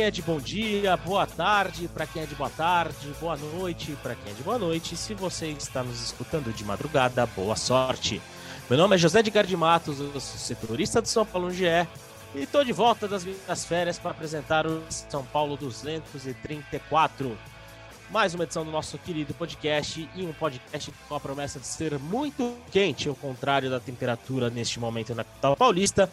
Quem é de bom dia, boa tarde para quem é de boa tarde, boa noite para quem é de boa noite. Se você está nos escutando de madrugada, boa sorte. Meu nome é José de de Matos, eu sou setorista do São Paulo GE e estou de volta das minhas férias para apresentar o São Paulo 234. Mais uma edição do nosso querido podcast e um podcast com a promessa de ser muito quente, ao contrário da temperatura neste momento na capital paulista.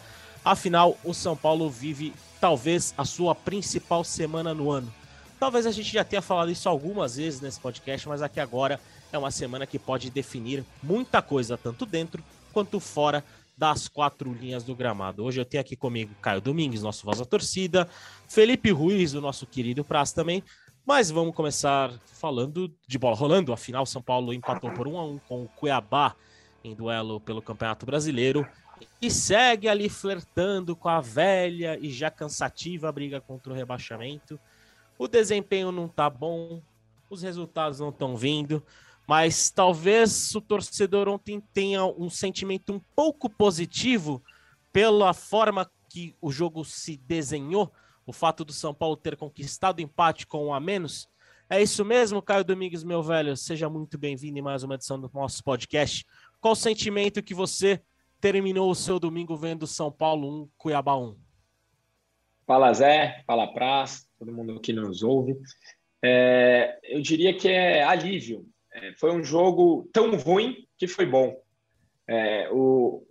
Afinal, o São Paulo vive talvez a sua principal semana no ano. Talvez a gente já tenha falado isso algumas vezes nesse podcast, mas aqui agora é uma semana que pode definir muita coisa, tanto dentro quanto fora das quatro linhas do gramado. Hoje eu tenho aqui comigo Caio Domingues, nosso voz da torcida, Felipe Ruiz, o nosso querido Praz também. Mas vamos começar falando de bola rolando. Afinal, São Paulo empatou por 1 a 1 com o Cuiabá em duelo pelo Campeonato Brasileiro e segue ali flertando com a velha e já cansativa briga contra o rebaixamento. O desempenho não tá bom, os resultados não estão vindo, mas talvez o torcedor ontem tenha um sentimento um pouco positivo pela forma que o jogo se desenhou, o fato do São Paulo ter conquistado empate com um a menos. É isso mesmo, Caio Domingues, meu velho. Seja muito bem-vindo em mais uma edição do nosso podcast. Qual o sentimento que você terminou o seu domingo vendo São Paulo 1, Cuiabá 1? Fala Zé, fala Praz, todo mundo que nos ouve. É, eu diria que é alívio. É, foi um jogo tão ruim que foi bom. É, o,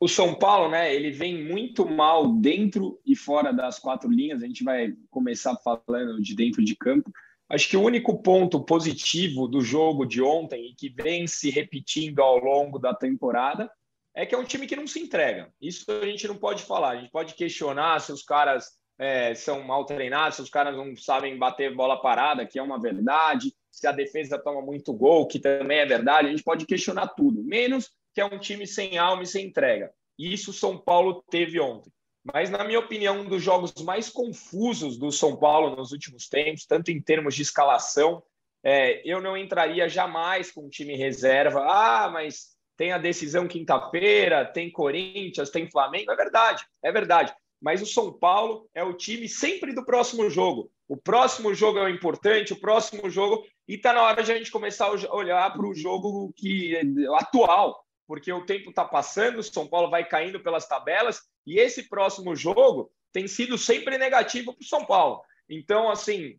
o São Paulo, né, ele vem muito mal dentro e fora das quatro linhas. A gente vai começar falando de dentro de campo. Acho que o único ponto positivo do jogo de ontem e que vem se repetindo ao longo da temporada é que é um time que não se entrega. Isso a gente não pode falar. A gente pode questionar se os caras é, são mal treinados, se os caras não sabem bater bola parada, que é uma verdade, se a defesa toma muito gol, que também é verdade. A gente pode questionar tudo, menos que é um time sem alma e sem entrega. Isso São Paulo teve ontem. Mas, na minha opinião, um dos jogos mais confusos do São Paulo nos últimos tempos, tanto em termos de escalação, é, eu não entraria jamais com um time reserva. Ah, mas tem a decisão quinta-feira, tem Corinthians, tem Flamengo, é verdade, é verdade. Mas o São Paulo é o time sempre do próximo jogo. O próximo jogo é o importante, o próximo jogo. E está na hora de a gente começar a olhar para o jogo que atual, porque o tempo está passando, o São Paulo vai caindo pelas tabelas, e esse próximo jogo tem sido sempre negativo para o São Paulo. Então, assim,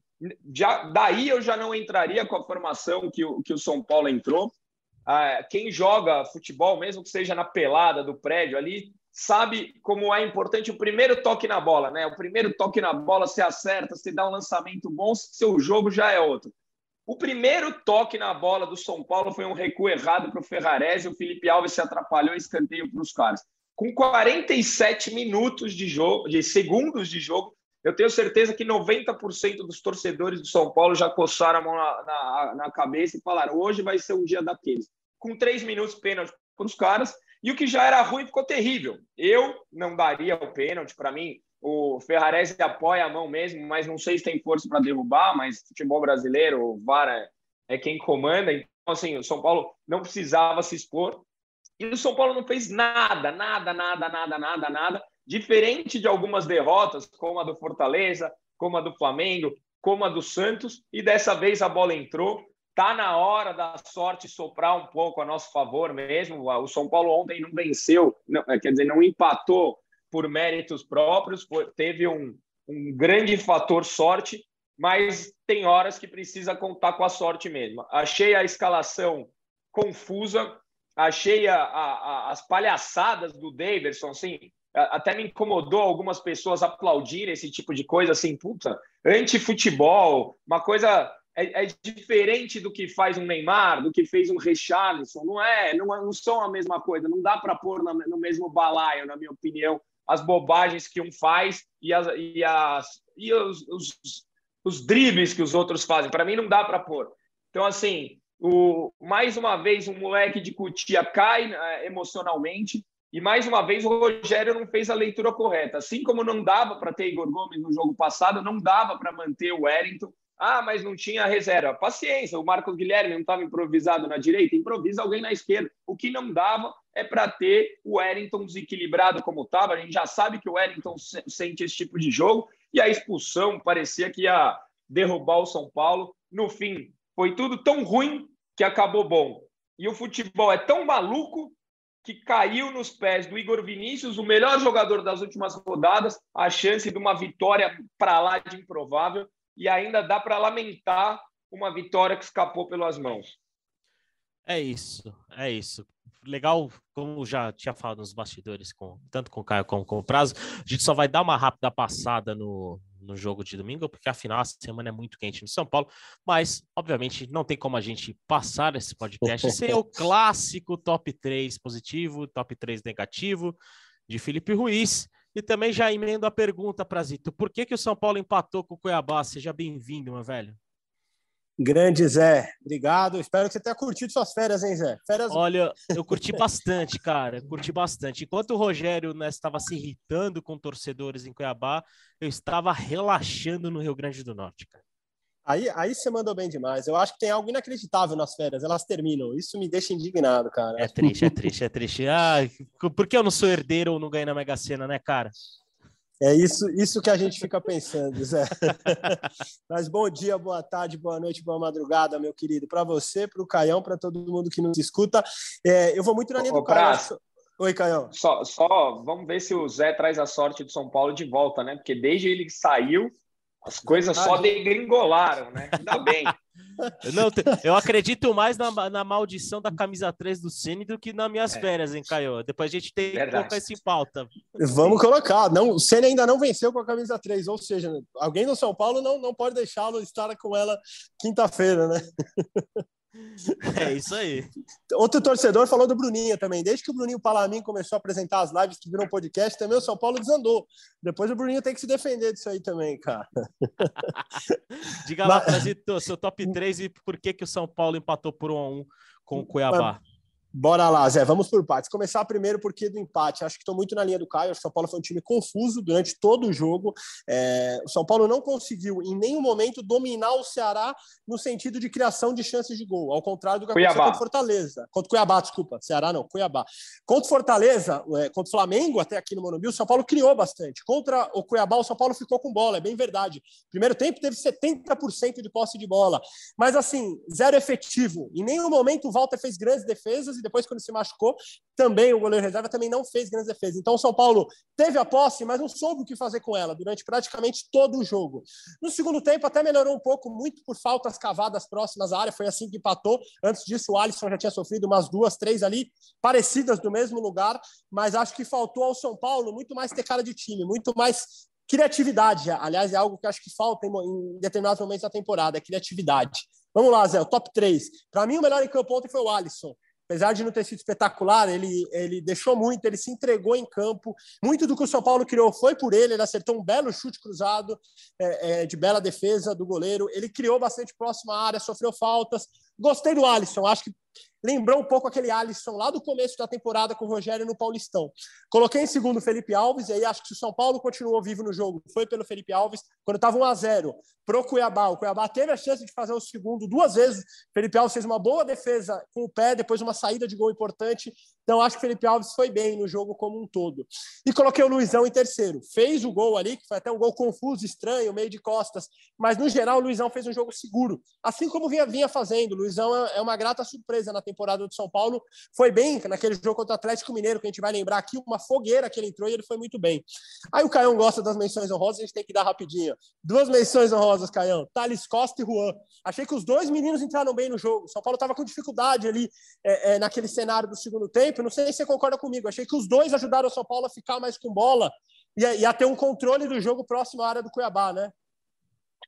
já, daí eu já não entraria com a formação que o, que o São Paulo entrou quem joga futebol, mesmo que seja na pelada do prédio ali, sabe como é importante o primeiro toque na bola, né? O primeiro toque na bola, se acerta, se dá um lançamento bom, seu jogo já é outro. O primeiro toque na bola do São Paulo foi um recuo errado para o Ferrarese, o Felipe Alves se atrapalhou e escanteio para os caras. Com 47 minutos de jogo, de segundos de jogo, eu tenho certeza que 90% dos torcedores do São Paulo já coçaram a mão na, na, na cabeça e falaram: hoje vai ser um dia daqueles com três minutos pênalti para os caras, e o que já era ruim ficou terrível. Eu não daria o pênalti, para mim, o Ferrarese apoia a mão mesmo, mas não sei se tem força para derrubar, mas futebol brasileiro, o VAR é, é quem comanda, então assim, o São Paulo não precisava se expor, e o São Paulo não fez nada, nada, nada, nada, nada, nada, diferente de algumas derrotas, como a do Fortaleza, como a do Flamengo, como a do Santos, e dessa vez a bola entrou, Tá na hora da sorte soprar um pouco a nosso favor mesmo. O São Paulo ontem não venceu, não, é, quer dizer, não empatou por méritos próprios, teve um, um grande fator sorte, mas tem horas que precisa contar com a sorte mesmo. Achei a escalação confusa, achei a, a, as palhaçadas do Davidson, assim, até me incomodou algumas pessoas aplaudirem esse tipo de coisa, assim, puta, anti-futebol, uma coisa é, é, diferente do que faz um Neymar, do que fez um Richarlison. Não é, não, não são a mesma coisa. Não dá para pôr no mesmo balaio, na minha opinião, as bobagens que um faz e as, e as, e os, os, os dribles que os outros fazem. Para mim, não dá para pôr. Então, assim, o, mais uma vez, um moleque de Cutia cai é, emocionalmente. E mais uma vez, o Rogério não fez a leitura correta. Assim como não dava para ter Igor Gomes no jogo passado, não dava para manter o Wellington. Ah, mas não tinha reserva. Paciência, o Marcos Guilherme não estava improvisado na direita, improvisa alguém na esquerda. O que não dava é para ter o Wellington desequilibrado como estava. A gente já sabe que o Wellington sente esse tipo de jogo. E a expulsão parecia que ia derrubar o São Paulo. No fim, foi tudo tão ruim que acabou bom. E o futebol é tão maluco que caiu nos pés do Igor Vinícius, o melhor jogador das últimas rodadas, a chance de uma vitória para lá de improvável e ainda dá para lamentar uma vitória que escapou pelas mãos. É isso, é isso. Legal, como já tinha falado nos bastidores, com, tanto com o Caio como com o Prazo, a gente só vai dar uma rápida passada no, no jogo de domingo, porque afinal a semana é muito quente no São Paulo, mas obviamente não tem como a gente passar esse podcast sem o clássico top 3 positivo, top 3 negativo de Felipe Ruiz. E também já emendo a pergunta, Prazito, por que, que o São Paulo empatou com o Cuiabá? Seja bem-vindo, meu velho. Grande Zé, obrigado. Espero que você tenha curtido suas férias, hein, Zé? Férias... Olha, eu curti bastante, cara. Curti bastante. Enquanto o Rogério né, estava se irritando com torcedores em Cuiabá, eu estava relaxando no Rio Grande do Norte, cara. Aí, aí você mandou bem demais. Eu acho que tem algo inacreditável nas férias. Elas terminam. Isso me deixa indignado, cara. É triste, é triste, é triste. Ah, por que eu não sou herdeiro ou não ganhei na Mega Sena, né, cara? É isso, isso que a gente fica pensando, Zé. Mas bom dia, boa tarde, boa noite, boa madrugada, meu querido. Para você, para o Caião, para todo mundo que nos escuta. É, eu vou muito na linha do Caião. Oi, Caião. Só, só vamos ver se o Zé traz a sorte do São Paulo de volta, né? Porque desde ele que saiu, as coisas só degringolaram, né? Ainda bem. Não, eu acredito mais na, na maldição da camisa 3 do Ceni do que nas minhas é. férias, hein, Caio? Depois a gente tem Verdade. que colocar isso em pauta. Vamos colocar. Não, o Ceni ainda não venceu com a camisa 3, ou seja, alguém no São Paulo não, não pode deixá-lo estar com ela quinta-feira, né? É isso aí. Outro torcedor falou do Bruninho também. Desde que o Bruninho Palamin começou a apresentar as lives que viram podcast, também o São Paulo desandou. Depois o Bruninho tem que se defender disso aí também, cara. Diga lá, Mas... seu top 3 e por que, que o São Paulo empatou por 1 a 1 com o Cuiabá. Bora lá, Zé. Vamos por partes. Começar primeiro porque do empate. Acho que estou muito na linha do Caio. O São Paulo foi um time confuso durante todo o jogo. É... o São Paulo não conseguiu em nenhum momento dominar o Ceará no sentido de criação de chances de gol. Ao contrário do que aconteceu contra Fortaleza. Contra Cuiabá, desculpa. Ceará não, Cuiabá. Contra Fortaleza, é, contra o Flamengo, até aqui no Morumbi, o São Paulo criou bastante. Contra o Cuiabá, o São Paulo ficou com bola. É bem verdade. Primeiro tempo teve 70% de posse de bola. Mas assim, zero efetivo. Em nenhum momento o Walter fez grandes defesas e depois, quando se machucou, também o goleiro reserva também não fez grandes defesas. Então, o São Paulo teve a posse, mas não soube o que fazer com ela durante praticamente todo o jogo. No segundo tempo, até melhorou um pouco, muito por faltas cavadas próximas à área. Foi assim que empatou. Antes disso, o Alisson já tinha sofrido umas duas, três ali, parecidas do mesmo lugar, mas acho que faltou ao São Paulo muito mais ter cara de time, muito mais criatividade. Aliás, é algo que acho que falta em, determinados momentos da temporada, é criatividade. Vamos lá, Zé, o top 3. Para mim, o melhor em campo ontem foi o Alisson apesar de não ter sido espetacular, ele, ele deixou muito, ele se entregou em campo. Muito do que o São Paulo criou foi por ele, ele acertou um belo chute cruzado, é, é, de bela defesa do goleiro. Ele criou bastante próxima área, sofreu faltas. Gostei do Alisson, acho que lembrou um pouco aquele Alisson lá do começo da temporada com o Rogério no Paulistão. Coloquei em segundo o Felipe Alves, e aí acho que o São Paulo continuou vivo no jogo. Foi pelo Felipe Alves, quando estava 1 a 0 pro Cuiabá. O Cuiabá teve a chance de fazer o segundo duas vezes. Felipe Alves fez uma boa defesa com o pé, depois uma saída de gol importante. Então acho que o Felipe Alves foi bem no jogo como um todo. E coloquei o Luizão em terceiro. Fez o gol ali, que foi até um gol confuso, estranho, meio de costas, mas no geral o Luizão fez um jogo seguro, assim como vinha, vinha fazendo. O Luizão é, é uma grata surpresa na temporada do São Paulo. Foi bem naquele jogo contra o Atlético Mineiro, que a gente vai lembrar aqui, uma fogueira que ele entrou e ele foi muito bem. Aí o Caião gosta das menções honrosas, a gente tem que dar rapidinho. Duas menções honrosas, Caião. Thales Costa e Juan. Achei que os dois meninos entraram bem no jogo. São Paulo estava com dificuldade ali é, é, naquele cenário do segundo tempo não sei se você concorda comigo. Achei que os dois ajudaram o São Paulo a ficar mais com bola e a, e a ter um controle do jogo próximo à área do Cuiabá, né?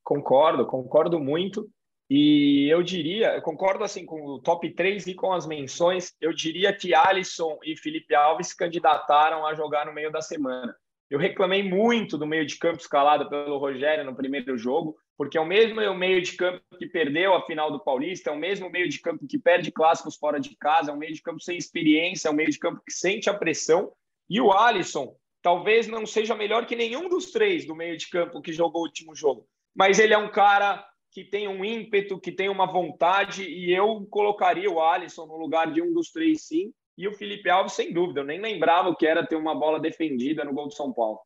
Concordo, concordo muito. E eu diria, eu concordo assim com o top 3 e com as menções, eu diria que Alisson e Felipe Alves se candidataram a jogar no meio da semana. Eu reclamei muito do meio de campo escalado pelo Rogério no primeiro jogo, porque é o mesmo meio de campo que perdeu a final do Paulista, é o mesmo meio de campo que perde clássicos fora de casa, é um meio de campo sem experiência, é um meio de campo que sente a pressão. E o Alisson talvez não seja melhor que nenhum dos três do meio de campo que jogou o último jogo, mas ele é um cara que tem um ímpeto, que tem uma vontade, e eu colocaria o Alisson no lugar de um dos três, sim. E o Felipe Alves, sem dúvida. Eu nem lembrava o que era ter uma bola defendida no gol do São Paulo.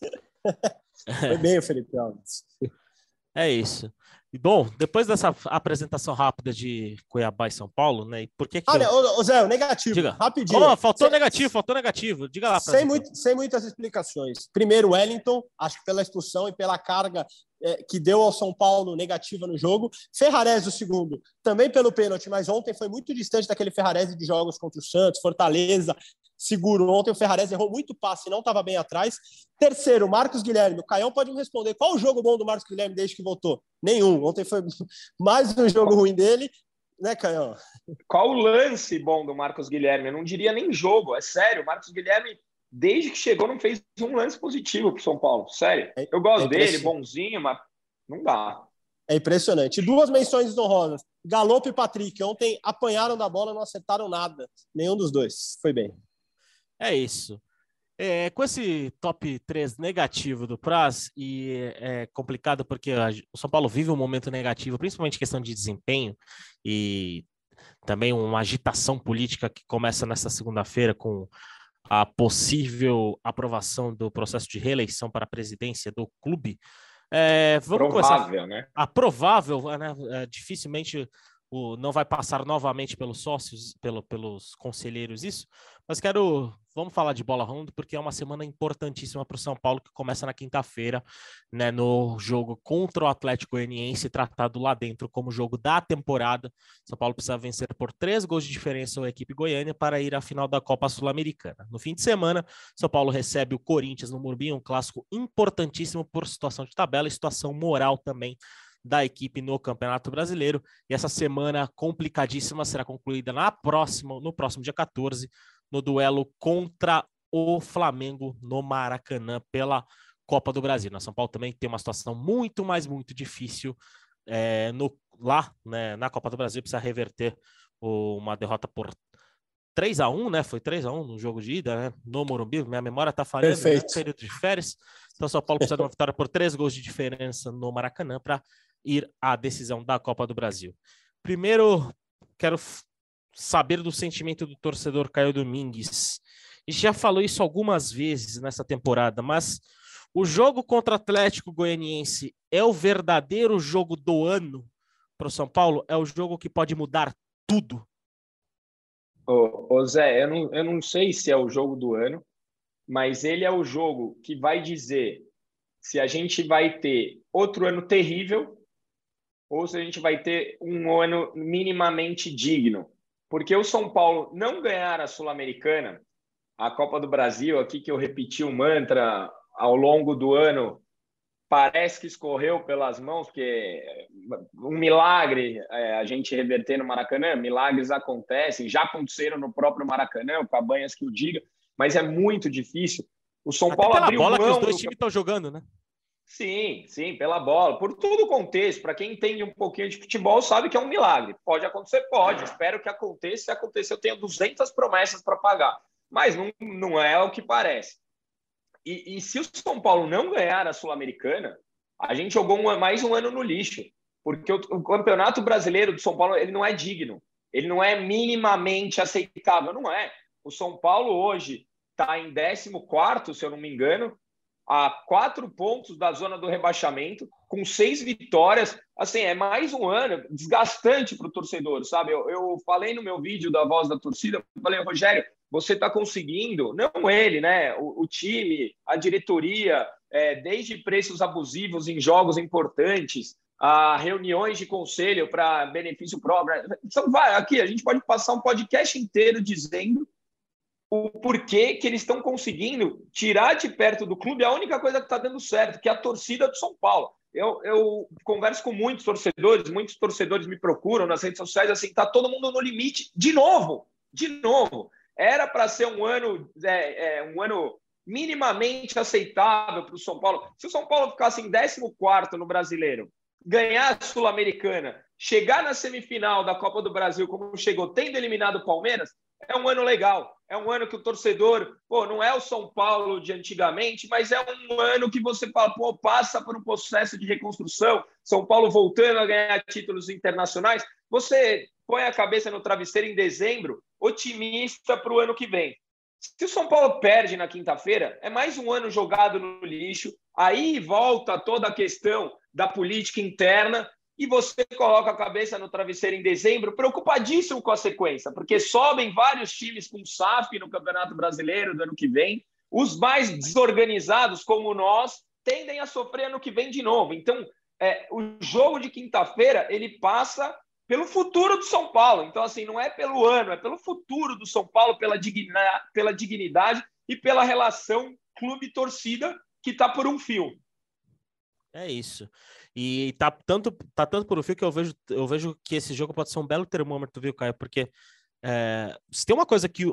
Foi bem o Felipe Alves. É isso. E, bom, depois dessa apresentação rápida de Cuiabá e São Paulo, né? E por que que Olha, eu... ô, ô, Zé, o negativo, Diga. rapidinho. Oh, faltou Sem- negativo, faltou negativo. Diga lá. sem, gente. muito, sem muitas explicações. Primeiro, Wellington, acho que pela expulsão e pela carga eh, que deu ao São Paulo negativa no jogo. Ferrarese, o segundo, também pelo pênalti, mas ontem foi muito distante daquele Ferrarese de jogos contra o Santos, Fortaleza, seguro. Ontem o Ferrarese errou muito passe, não estava bem atrás. Terceiro, Marcos Guilherme. O Caião pode me responder. Qual o jogo bom do Marcos Guilherme desde que voltou? Nenhum. Ontem foi mais um jogo ruim dele. Né, Caião? Qual o lance bom do Marcos Guilherme? Eu não diria nem jogo, é sério. O Marcos Guilherme, desde que chegou, não fez um lance positivo para o São Paulo. Sério. É- Eu gosto é dele, bonzinho, mas não dá. É impressionante. Duas menções honrosas. Galopo e Patrick. Ontem apanharam da bola, não acertaram nada. Nenhum dos dois. Foi bem. É isso. É, com esse top 3 negativo do Praz, e é complicado porque a- o São Paulo vive um momento negativo, principalmente em questão de desempenho, e também uma agitação política que começa nessa segunda-feira com a possível aprovação do processo de reeleição para a presidência do clube. É, vamos começar Provável, né? a provável, né, é, dificilmente o, não vai passar novamente pelos sócios, pelo, pelos conselheiros isso, mas quero, vamos falar de bola rondo, porque é uma semana importantíssima para o São Paulo, que começa na quinta-feira, né, no jogo contra o Atlético Goianiense, tratado lá dentro como jogo da temporada. São Paulo precisa vencer por três gols de diferença a equipe goiânia para ir à final da Copa Sul-Americana. No fim de semana, São Paulo recebe o Corinthians no Morumbi, um clássico importantíssimo por situação de tabela e situação moral também da equipe no Campeonato Brasileiro. E essa semana complicadíssima será concluída na próxima, no próximo dia 14, no duelo contra o Flamengo no Maracanã pela Copa do Brasil. Na São Paulo também tem uma situação muito, mais muito difícil é, no, lá né, na Copa do Brasil, precisa reverter o- uma derrota por 3 a 1 né? Foi 3 a 1 no jogo de ida, né? No Morumbi. Minha memória tá falhando, né? Perfeito. Período de férias. Então, São Paulo precisa de uma vitória por três gols de diferença no Maracanã para ir à decisão da Copa do Brasil. Primeiro, quero saber do sentimento do torcedor Caio Domingues. Gente já falou isso algumas vezes nessa temporada, mas o jogo contra Atlético Goianiense é o verdadeiro jogo do ano para o São Paulo? É o jogo que pode mudar tudo? Ô, ô Zé, eu não, eu não sei se é o jogo do ano, mas ele é o jogo que vai dizer se a gente vai ter outro ano terrível ou se a gente vai ter um ano minimamente digno. Porque o São Paulo não ganhar a Sul-Americana, a Copa do Brasil, aqui que eu repeti o mantra ao longo do ano, parece que escorreu pelas mãos, porque um milagre é, a gente reverter no Maracanã, milagres acontecem, já aconteceram no próprio Maracanã, o Cabanhas que o diga, mas é muito difícil. O São Até Paulo pela abriu bola que os mão dois do- times estão jogando, né? Sim, sim, pela bola, por todo o contexto. Para quem entende um pouquinho de futebol, sabe que é um milagre. Pode acontecer, pode. Espero que aconteça. Se acontecer, eu tenho 200 promessas para pagar. Mas não, não é o que parece. E, e se o São Paulo não ganhar a Sul-Americana, a gente jogou um- mais um ano no lixo. Porque o, o Campeonato Brasileiro do São Paulo ele não é digno. Ele não é minimamente aceitável. Não é. O São Paulo hoje está em 14, se eu não me engano, a quatro pontos da zona do rebaixamento, com seis vitórias. Assim, é mais um ano desgastante para o torcedor, sabe? Eu, eu falei no meu vídeo da voz da torcida, falei, Rogério, você está conseguindo, não ele, né? O, o time, a diretoria, é, desde preços abusivos em jogos importantes, a reuniões de conselho para benefício próprio. Então, vai, aqui, a gente pode passar um podcast inteiro dizendo o porquê que eles estão conseguindo tirar de perto do clube a única coisa que está dando certo, que é a torcida do São Paulo. Eu, eu converso com muitos torcedores, muitos torcedores me procuram nas redes sociais, assim, tá todo mundo no limite, de novo, de novo. Era para ser um ano, é, é, um ano minimamente aceitável para o São Paulo. Se o São Paulo ficasse em 14 no brasileiro, ganhar a Sul-Americana, chegar na semifinal da Copa do Brasil, como chegou, tendo eliminado o Palmeiras, é um ano legal. É um ano que o torcedor, pô, não é o São Paulo de antigamente, mas é um ano que você fala, pô, passa por um processo de reconstrução. São Paulo voltando a ganhar títulos internacionais. Você põe a cabeça no travesseiro em dezembro, otimista para o ano que vem. Se o São Paulo perde na quinta-feira, é mais um ano jogado no lixo. Aí volta toda a questão da política interna e você coloca a cabeça no travesseiro em dezembro, preocupadíssimo com a sequência, porque sobem vários times com SAF no Campeonato Brasileiro do ano que vem. Os mais desorganizados, como nós, tendem a sofrer ano que vem de novo. Então, é, o jogo de quinta-feira ele passa pelo futuro do São Paulo. Então, assim, não é pelo ano, é pelo futuro do São Paulo, pela, digna, pela dignidade e pela relação clube-torcida que está por um fio. É isso. E tá tanto, tá tanto por um fio que eu vejo, eu vejo que esse jogo pode ser um belo termômetro, viu, Caio? Porque é, se tem uma coisa que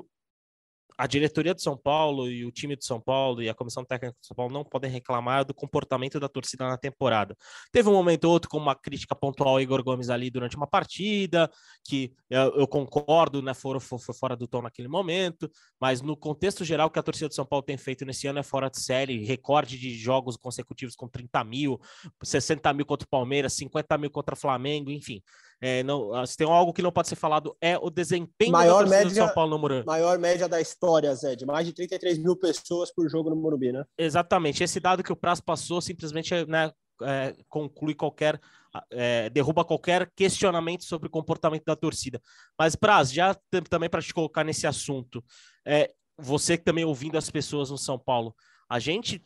a diretoria de São Paulo e o time de São Paulo e a comissão técnica de São Paulo não podem reclamar do comportamento da torcida na temporada. Teve um momento ou outro com uma crítica pontual ao Igor Gomes ali durante uma partida, que eu, eu concordo, né, foi, foi, fora do tom naquele momento, mas no contexto geral que a torcida de São Paulo tem feito nesse ano é fora de série, recorde de jogos consecutivos com 30 mil, 60 mil contra o Palmeiras, 50 mil contra o Flamengo, enfim. É, não, ah, se tem algo que não pode ser falado é o desempenho maior média, do São Paulo no Morumbi. Maior média da história, Zé, de mais de 33 mil pessoas por jogo no Morumbi, né? Exatamente. Esse dado que o Prazo passou simplesmente né, é, conclui qualquer, é, derruba qualquer questionamento sobre o comportamento da torcida. Mas, Praz, já também para te colocar nesse assunto, é, você que também ouvindo as pessoas no São Paulo, a gente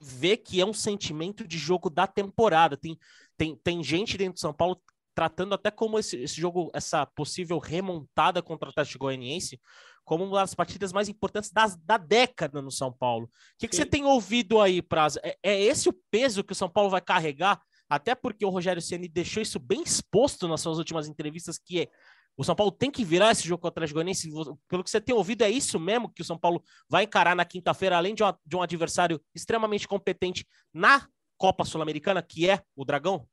vê que é um sentimento de jogo da temporada. Tem, tem, tem gente dentro de São Paulo tratando até como esse, esse jogo, essa possível remontada contra o Atlético Goianiense, como uma das partidas mais importantes das, da década no São Paulo. O que, que você tem ouvido aí, Prazo? É, é, esse o peso que o São Paulo vai carregar? Até porque o Rogério Ceni deixou isso bem exposto nas suas últimas entrevistas, que é o São Paulo tem que virar esse jogo contra o Atlético Goianiense. Pelo que você tem ouvido, é isso mesmo que o São Paulo vai encarar na quinta-feira, além de, uma, de um adversário extremamente competente na Copa Sul-Americana, que é o Dragão?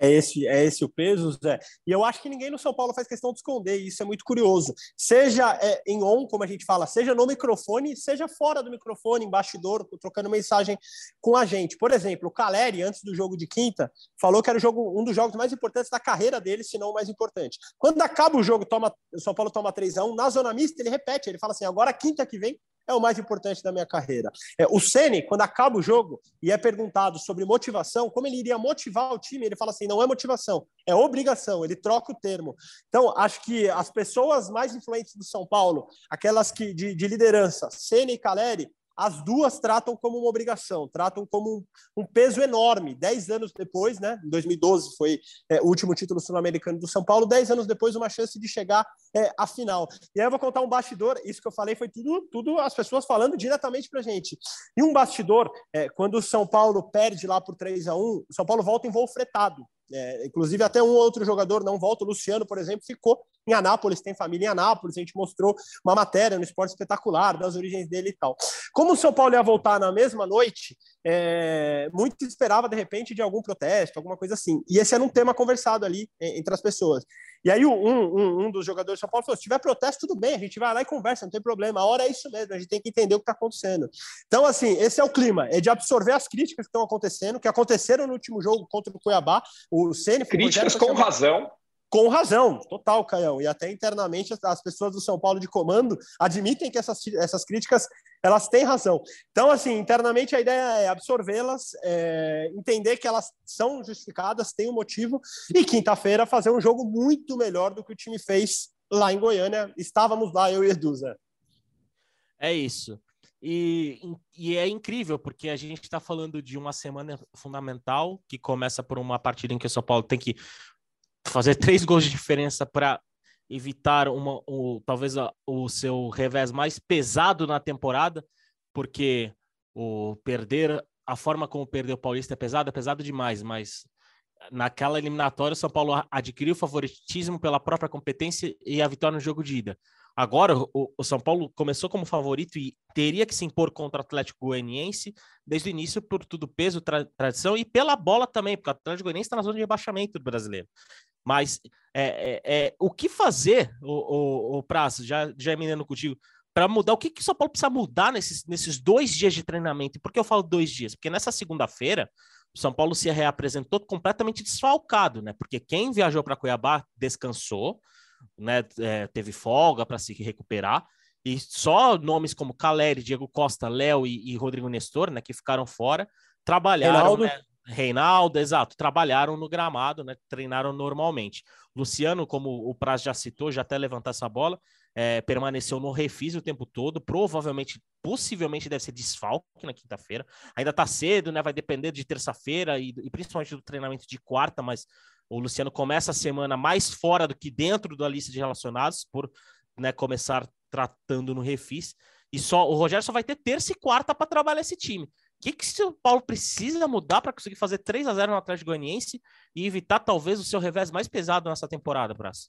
É esse, é esse o peso, Zé. E eu acho que ninguém no São Paulo faz questão de esconder, e isso é muito curioso. Seja é, em on, como a gente fala, seja no microfone, seja fora do microfone, em bastidor, trocando mensagem com a gente. Por exemplo, o Caleri, antes do jogo de quinta, falou que era jogo, um dos jogos mais importantes da carreira dele, se não o mais importante. Quando acaba o jogo, toma, o São Paulo toma 3 a 1 na zona mista, ele repete, ele fala assim: agora quinta que vem é o mais importante da minha carreira. É, o Ceni, quando acaba o jogo e é perguntado sobre motivação, como ele iria motivar o time, ele fala assim: não é motivação, é obrigação. Ele troca o termo. Então, acho que as pessoas mais influentes do São Paulo, aquelas que de, de liderança, Ceni e Caleri, as duas tratam como uma obrigação, tratam como um, um peso enorme. Dez anos depois, né, em 2012 foi é, o último título sul-americano do São Paulo, dez anos depois uma chance de chegar é, à final. E aí eu vou contar um bastidor, isso que eu falei foi tudo, tudo as pessoas falando diretamente para gente. E um bastidor, é, quando o São Paulo perde lá por 3 a 1 o São Paulo volta em voo fretado. É, inclusive, até um outro jogador não volta. O Luciano, por exemplo, ficou em Anápolis, tem família em Anápolis. A gente mostrou uma matéria no esporte espetacular das origens dele e tal. Como o São Paulo ia voltar na mesma noite, é, muito esperava, de repente, de algum protesto, alguma coisa assim. E esse era um tema conversado ali entre as pessoas. E aí, um, um, um dos jogadores de São Paulo falou: se tiver protesto, tudo bem, a gente vai lá e conversa, não tem problema. A hora é isso mesmo, a gente tem que entender o que está acontecendo. Então, assim, esse é o clima: é de absorver as críticas que estão acontecendo, que aconteceram no último jogo contra o Cuiabá. O Ceni Críticas com razão com razão, total, Caião. E até internamente as pessoas do São Paulo de comando admitem que essas, essas críticas elas têm razão. Então, assim, internamente a ideia é absorvê-las, é, entender que elas são justificadas, têm um motivo, e quinta-feira fazer um jogo muito melhor do que o time fez lá em Goiânia. Estávamos lá, eu e Edu, Zé. É isso. E, e, é incrível, porque a gente está falando de uma semana fundamental, que começa por uma partida em que o São Paulo tem que fazer três gols de diferença para evitar uma, o, talvez a, o seu revés mais pesado na temporada, porque o perder, a forma como perdeu o Paulista é pesado, é pesado demais, mas naquela eliminatória o São Paulo adquiriu favoritismo pela própria competência e a vitória no jogo de ida. Agora, o, o, São Paulo começou como favorito e teria que se impor contra o Atlético Goianiense desde o início por tudo peso, tra tradição e pela bola também, porque o Atlético Goianiense está na zona de rebaixamento do brasileiro. Mas é, é, é o que fazer, o, o, o Praça, já, já eminendo contigo, para mudar, o que, que o São Paulo precisa mudar nesses, nesses dois dias de treinamento? Por que eu falo dois dias? Porque nessa segunda-feira, o São Paulo se reapresentou completamente desfalcado, né? Porque quem viajou para Cuiabá descansou, né? É, teve folga para se recuperar. E só nomes como Caleri, Diego Costa, Léo e, e, Rodrigo Nestor, né, que ficaram fora, trabalharam. Reinaldo. Né, Reinaldo, exato, trabalharam no gramado, né, treinaram normalmente. Luciano, como o Praz já citou, já até levantar essa bola, é, permaneceu no refis o tempo todo, provavelmente, possivelmente deve ser desfalque na quinta-feira. Ainda tá cedo, né? Vai depender de terça-feira e, e, principalmente do treinamento de quarta, mas o Luciano começa a semana mais fora do que dentro da lista de relacionados, por né, começar tratando no refis. E só o Rogério só vai ter terça e quarta para trabalhar esse time. Que, que o Paulo precisa mudar para conseguir fazer 3 a 0 no Atlético Goianiense e evitar talvez o seu revés mais pesado nessa temporada, Praça?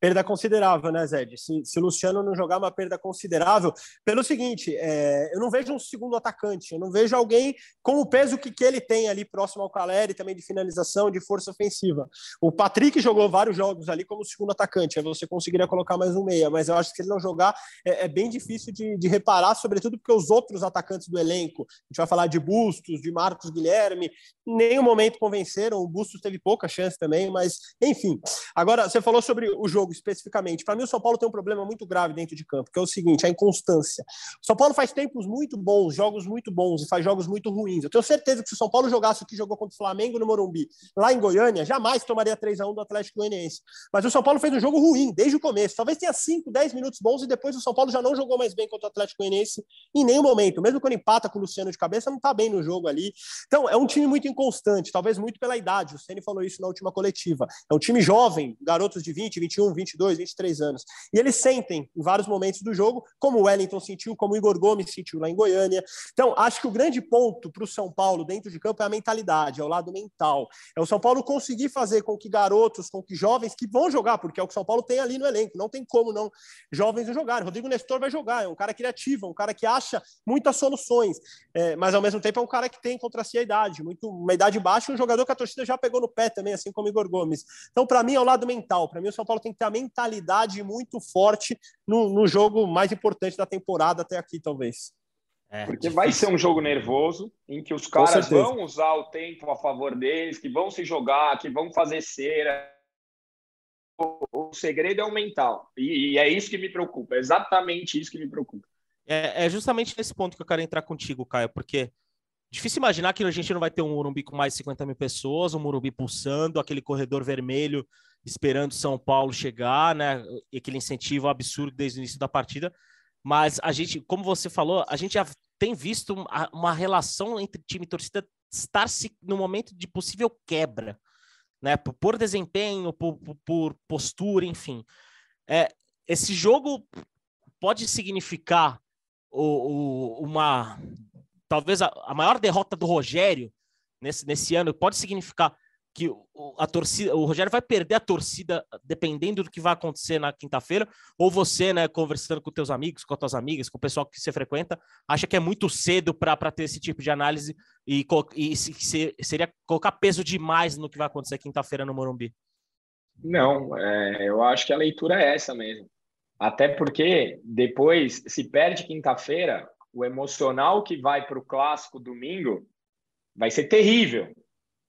Perda considerável, né, Zed? Se, se Luciano não jogar uma perda considerável, pelo seguinte, é, eu não vejo um segundo atacante, eu não vejo alguém com o peso que, que ele tem ali próximo ao Caleri, também de finalização, de força ofensiva. O Patrick jogou vários jogos ali como segundo atacante, aí você conseguiria colocar mais um meia, mas eu acho que se ele não jogar é, é bem difícil de, de, reparar, sobretudo porque os outros atacantes do elenco, a gente vai falar de Bustos, de Marcos Guilherme, nenhum momento convenceram, o Bustos teve pouca chance também, mas enfim. Agora, você falou sobre o jogo jogo especificamente. Para mim, o São Paulo tem um problema muito grave dentro de campo, que é o seguinte: a inconstância. O São Paulo faz tempos muito bons, jogos muito bons e faz jogos muito ruins. Eu tenho certeza que se o São Paulo jogasse o que jogou contra o Flamengo no Morumbi, lá em Goiânia, jamais tomaria 3 a 1 do Atlético Goianiense. Mas o São Paulo fez um jogo ruim desde o começo. Talvez tenha 5, 10 minutos bons e depois o São Paulo já não jogou mais bem contra o Atlético Goianiense em nenhum momento. Mesmo quando empata com o Luciano de cabeça, não está bem no jogo ali. Então, é um time muito inconstante, talvez muito pela idade. O Ceni falou isso na última coletiva. É um time jovem, garotos de 20, 21, 22, 23 anos. E eles sentem em vários momentos do jogo, como o Wellington sentiu, como o Igor Gomes sentiu lá em Goiânia. Então, acho que o grande ponto para o São Paulo dentro de campo é a mentalidade, é o lado mental. É o São Paulo conseguir fazer com que garotos, com que jovens que vão jogar, porque é o que o São Paulo tem ali no elenco, não tem como não jovens não jogarem. Rodrigo Nestor vai jogar, é um cara criativo, é um cara que acha muitas soluções, é, mas ao mesmo tempo é um cara que tem contra si a idade, muito, uma idade baixa, um jogador que a torcida já pegou no pé também, assim como Igor Gomes. Então, para mim, é o lado mental. Para mim, o São Paulo tem que ter a mentalidade muito forte no, no jogo mais importante da temporada até aqui, talvez. É, Porque vai ser um jogo nervoso em que os caras vão usar o tempo a favor deles, que vão se jogar, que vão fazer cera. O, o segredo é o mental. E, e, é isso que me preocupa, é exatamente isso que me preocupa. É, é justamente nesse ponto que eu quero entrar contigo, Caio, porque Difícil imaginar que a gente não vai ter um Morumbi com mais de 50 mil pessoas, um Morumbi pulsando, aquele corredor vermelho esperando São Paulo chegar, né? Aquele incentivo absurdo desde o início da partida. Mas a gente, como você falou, a gente já tem visto uma relação entre time e torcida estar-se no momento de possível quebra, né? Por desempenho, por, por postura, enfim. É, esse jogo pode significar o, o, uma talvez a, a, maior derrota do Rogério nesse, nesse ano pode significar que a torcida, o Rogério vai perder a torcida dependendo do que vai acontecer na quinta-feira, ou você, né, conversando com teus amigos, com as tuas amigas, com o pessoal que você frequenta, acha que é muito cedo para ter esse tipo de análise e, e se, seria colocar peso demais no que vai acontecer quinta-feira no Morumbi? Não, é, eu acho que a leitura é essa mesmo. Até porque depois, se perde quinta-feira, o emocional que vai para o clássico domingo vai ser terrível.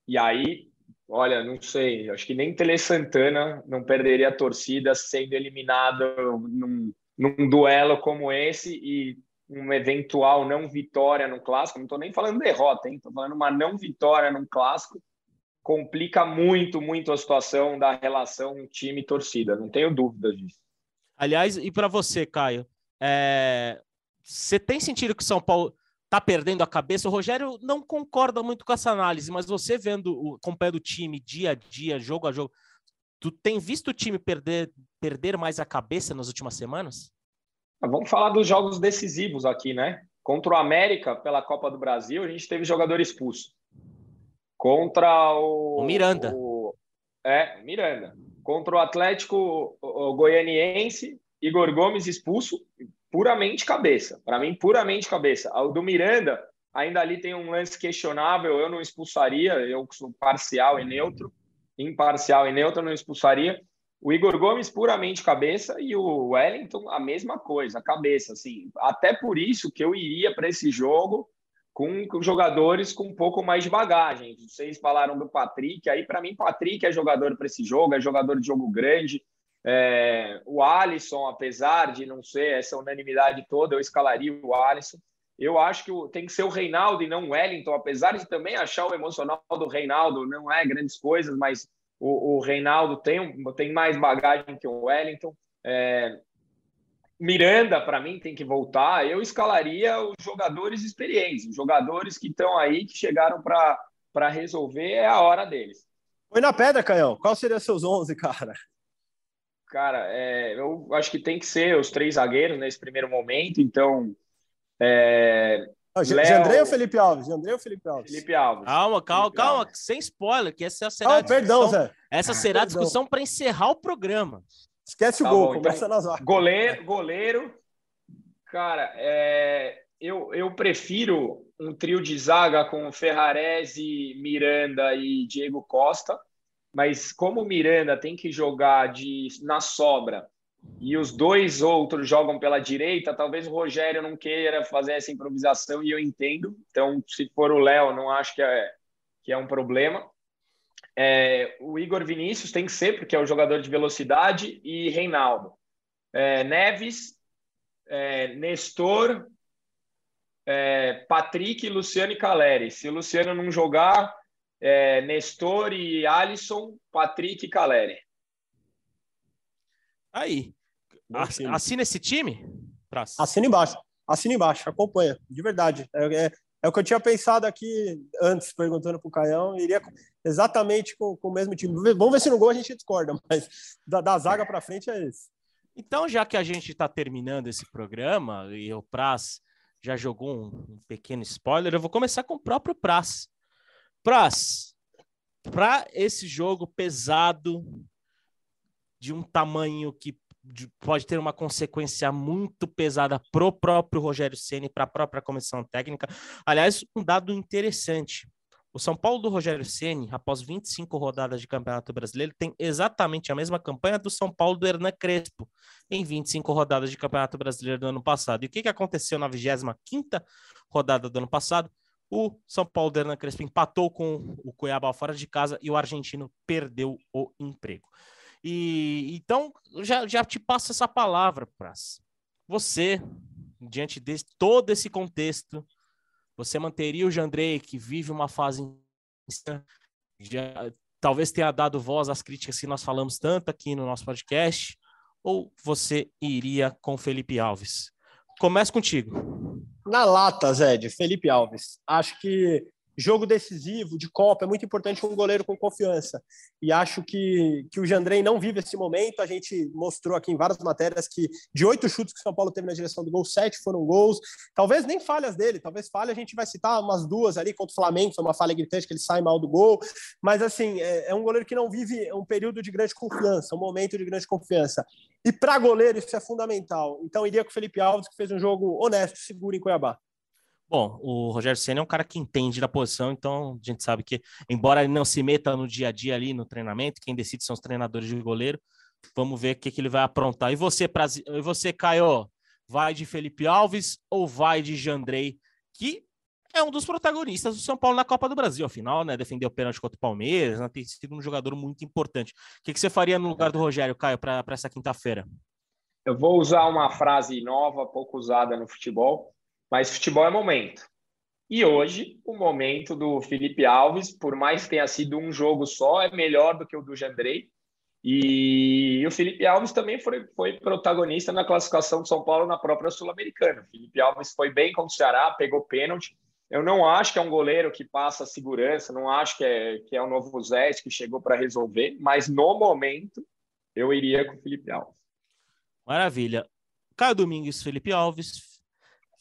E aí Olha, não sei, acho que nem Tele Santana não perderia a torcida sendo eliminado num, num duelo como esse e uma eventual não vitória no clássico. Não estou nem falando derrota, Estou falando uma não vitória no clássico. Complica muito, muito a situação da relação time-torcida, não tenho dúvidas disso. Aliás, e para você, Caio, é... você tem sentido que São Paulo tá perdendo a cabeça. O Rogério não concorda muito com essa análise, mas você vendo, acompanhando o time dia a dia, jogo a jogo, tu tem visto o time perder, perder mais a cabeça nas últimas semanas? Ah, vamos falar dos jogos decisivos aqui, né? Contra o América pela Copa do Brasil, a gente teve jogador expulso. Contra o. O Miranda. O, é, Miranda. Contra o Atlético o Goianiense, Igor Gomes expulso, puramente cabeça. Para mim, puramente cabeça. O do Miranda, ainda ali tem um lance questionável, eu não expulsaria, eu sou parcial e neutro, imparcial e neutro, não expulsaria. O Igor Gomes, puramente cabeça, e o Wellington, a mesma coisa, cabeça. Assim. Até por isso que eu iria para esse jogo com, com, jogadores com um pouco mais de bagagem. Vocês falaram do Patrick, aí para mim, Patrick é jogador para esse jogo, é jogador de jogo grande. É, o Alisson, apesar de não ser essa unanimidade toda, eu escalaria o Alisson. Eu acho que tem que ser o Reinaldo e não o Wellington, apesar de também achar o emocional do Reinaldo não é grandes coisas, mas o, o Reinaldo tem, tem mais bagagem que o Wellington. É, Miranda, para mim, tem que voltar. Eu escalaria os jogadores experientes, os jogadores que estão aí, que chegaram para resolver, é a hora deles. Põe na pedra, Canhão. Qual seria seus 11, cara? Cara, é, eu acho que tem que ser os três zagueiros nesse primeiro momento. Então, é, Léo... ou Felipe Alves? André ou Felipe Alves? Felipe Alves. Calma, calma, Felipe calma, Alves. sem spoiler, que essa será oh, perdão, Zé. Essa será a discussão para encerrar o programa. Esquece tá o gol, bom, começa então, nas. Goleiro, goleiro. Cara, é, eu, eu prefiro um trio de zaga com Ferrarese, Miranda e Diego Costa, mas como o Miranda tem que jogar de, na sobra e os dois outros jogam pela direita, talvez o Rogério não queira fazer essa improvisação e eu entendo. Então, se for o Léo, não acho que é, que é um problema. É, o Igor Vinícius tem que ser, porque é o jogador de velocidade, e Reinaldo. É, Neves, é, Nestor, é, Patrick, Luciano e Caleri. Se o Luciano não jogar, é, Nestor e Alisson, Patrick e Caleri. Aí. Assina esse time? Assina embaixo. Assina embaixo, acompanha, de verdade. É, é, é, o que eu tinha pensado aqui antes, perguntando para o Caião. Iria exatamente com, com, o mesmo time. Vamos ver se no gol a gente discorda, mas da, da zaga para frente é esse. Então, já que a gente está terminando esse programa e o Praz já jogou um, um, pequeno spoiler, eu vou começar com o próprio Praz. Praz, para esse jogo pesado, de um tamanho que pode ter uma consequência muito pesada pro próprio Rogério Ceni, para a própria comissão técnica. Aliás, um dado interessante. O São Paulo do Rogério Ceni, após 25 rodadas de Campeonato Brasileiro, tem exatamente a mesma campanha do São Paulo do Hernan Crespo, em 25 rodadas de Campeonato Brasileiro do ano passado. E o que, que aconteceu na 25ª rodada do ano passado? O São Paulo do Hernan Crespo empatou com o Cuiabá fora de casa e o argentino perdeu o emprego. E então já, já te passo essa palavra, Praz. Você, diante de todo esse contexto, você manteria o Jandrei, que vive uma fase já, talvez tenha dado voz às críticas que nós falamos tanto aqui no nosso podcast, ou você iria com Felipe Alves? Começa contigo. Na lata, Zé, de Felipe Alves. Acho que jogo decisivo de Copa é muito importante um goleiro com confiança. E acho que, que o Jandrei não vive esse momento. A gente mostrou aqui em várias matérias que de oito chutes que o São Paulo teve na direção do gol, sete foram gols. Talvez nem falhas dele, talvez falha a gente vai citar umas duas ali contra o Flamengo, foi uma falha gritante que ele sai mal do gol. Mas assim, é, é um goleiro que não vive um período de grande confiança, um momento de grande confiança. E para goleiro isso é fundamental. Então iria com o Felipe Alves, que fez um jogo honesto, seguro em Cuiabá. Bom, o Rogério Senna é um cara que entende da posição, então a gente sabe que, embora ele não se meta no dia a dia ali no treinamento, quem decide são os treinadores de goleiro. Vamos ver o que, que ele vai aprontar. E você, Prazi... e você, Caio, vai de Felipe Alves ou vai de Jandrei, que é um dos protagonistas do São Paulo na Copa do Brasil, afinal, né? Defendeu o pênalti contra o Palmeiras, né, tem sido um jogador muito importante. O que, que você faria no lugar do Rogério, Caio, para essa quinta-feira? Eu vou usar uma frase nova, pouco usada no futebol mas futebol é momento. E hoje, o momento do Felipe Alves, por mais que tenha sido um jogo só, é melhor do que o do Jandrei. E o Felipe Alves também foi, foi protagonista na classificação de São Paulo na própria Sul-Americana. Felipe Alves foi bem com o Ceará, pegou pênalti. Eu não acho que é um goleiro que passa segurança, não acho que é, que é o novo Zé que chegou para resolver, mas no momento eu iria com o Felipe Alves. Maravilha. Caio Domingues, Felipe Alves,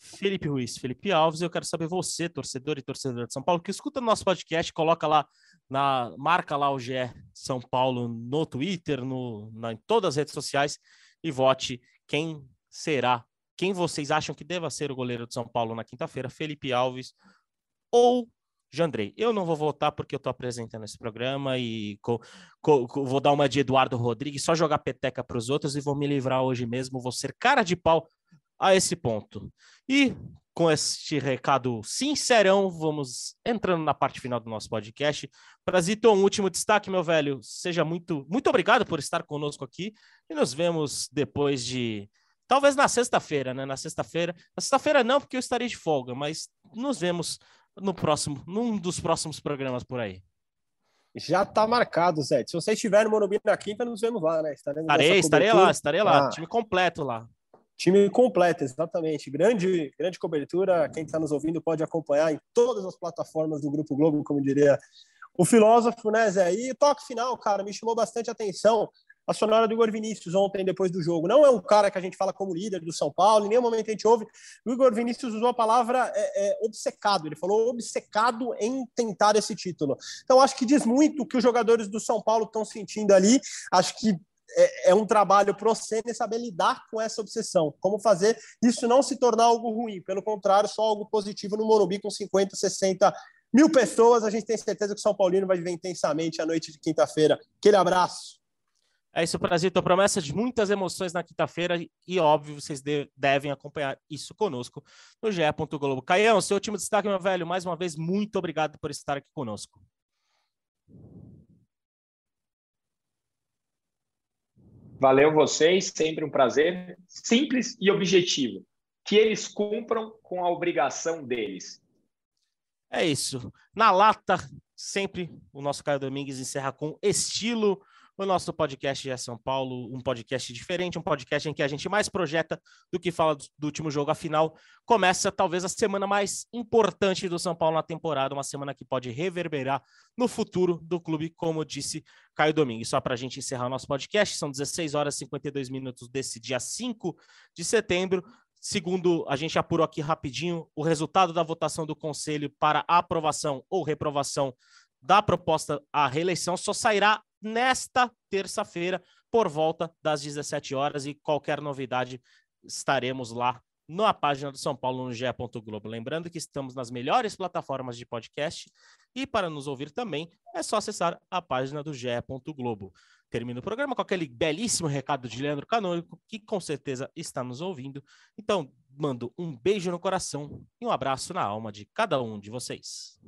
Felipe Ruiz, Felipe Alves, eu quero saber você, torcedor e torcedora de São Paulo, que escuta nosso podcast, coloca lá na marca lá o GE São Paulo no Twitter, no, na, em todas as redes sociais e vote quem será, quem vocês acham que deva ser o goleiro de São Paulo na quinta-feira, Felipe Alves ou Jandrei. Eu não vou votar porque eu estou apresentando esse programa e co, co, co, vou dar uma de Eduardo Rodrigues, só jogar peteca para os outros e vou me livrar hoje mesmo. Vou ser cara de pau a esse ponto. E com este recado sincerão, vamos entrando na parte final do nosso podcast. Prazito, um último destaque, meu velho. Seja muito, muito obrigado por estar conosco aqui e nos vemos depois de. Talvez na sexta-feira, né? Na sexta-feira. Na sexta-feira não, porque eu estarei de folga, mas nos vemos no próximo, num dos próximos programas por aí. Já está marcado, Zé. Se você estiver no Morumbi na quinta, nos vemos lá, né? Estarei, estarei lá, estarei lá. Ah. Time completo lá. Time completo, exatamente. Grande, grande cobertura. Quem está nos ouvindo pode acompanhar em todas as plataformas do Grupo Globo, como diria o filósofo, né, Zé? E toque final, cara, me chamou bastante atenção a sonora do Igor Vinícius ontem, depois do jogo. Não é um cara que a gente fala como líder do São Paulo, em nenhum momento a gente ouve. O Igor Vinícius usou a palavra é, é, obcecado, ele falou obcecado em tentar esse título. Então, acho que diz muito o que os jogadores do São Paulo estão sentindo ali. Acho que é, é um trabalho para você saber lidar com essa obsessão. Como fazer isso não se tornar algo ruim, pelo contrário, só algo positivo no Morumbi com 50, 60 mil pessoas. A gente tem certeza que o São Paulino vai viver intensamente a noite de quinta-feira. Aquele abraço. É isso, Prazito. Promessa de muitas emoções na quinta-feira e, óbvio, vocês de devem acompanhar isso conosco no GE. Globo. Caião, seu último destaque, meu velho. Mais uma vez, muito obrigado por estar aqui conosco. Valeu vocês, sempre um prazer. Simples e objetivo. Que eles cumpram com a obrigação deles. É isso. Na lata, sempre o nosso Caio Domingues encerra com estilo o nosso podcast é São Paulo, um podcast diferente, um podcast em que a gente mais projeta do que fala do, último jogo. Afinal, começa talvez a semana mais importante do São Paulo na temporada, uma semana que pode reverberar no futuro do clube, como disse Caio Domingues. Só para a gente encerrar o nosso podcast, são 16 horas e 52 minutos desse dia 5 de setembro. Segundo, a gente apurou aqui rapidinho o resultado da votação do Conselho para aprovação ou reprovação da proposta à reeleição só sairá nesta terça-feira, por volta das 17 horas, e qualquer novidade estaremos lá na página do São Paulo no GE. Globo. Lembrando que estamos nas melhores plataformas de podcast e para nos ouvir também é só acessar a página do GE. Globo. Termino o programa com aquele belíssimo recado de Leandro Canônico, que com certeza está nos ouvindo. Então, mando um beijo no coração e um abraço na alma de cada um de vocês.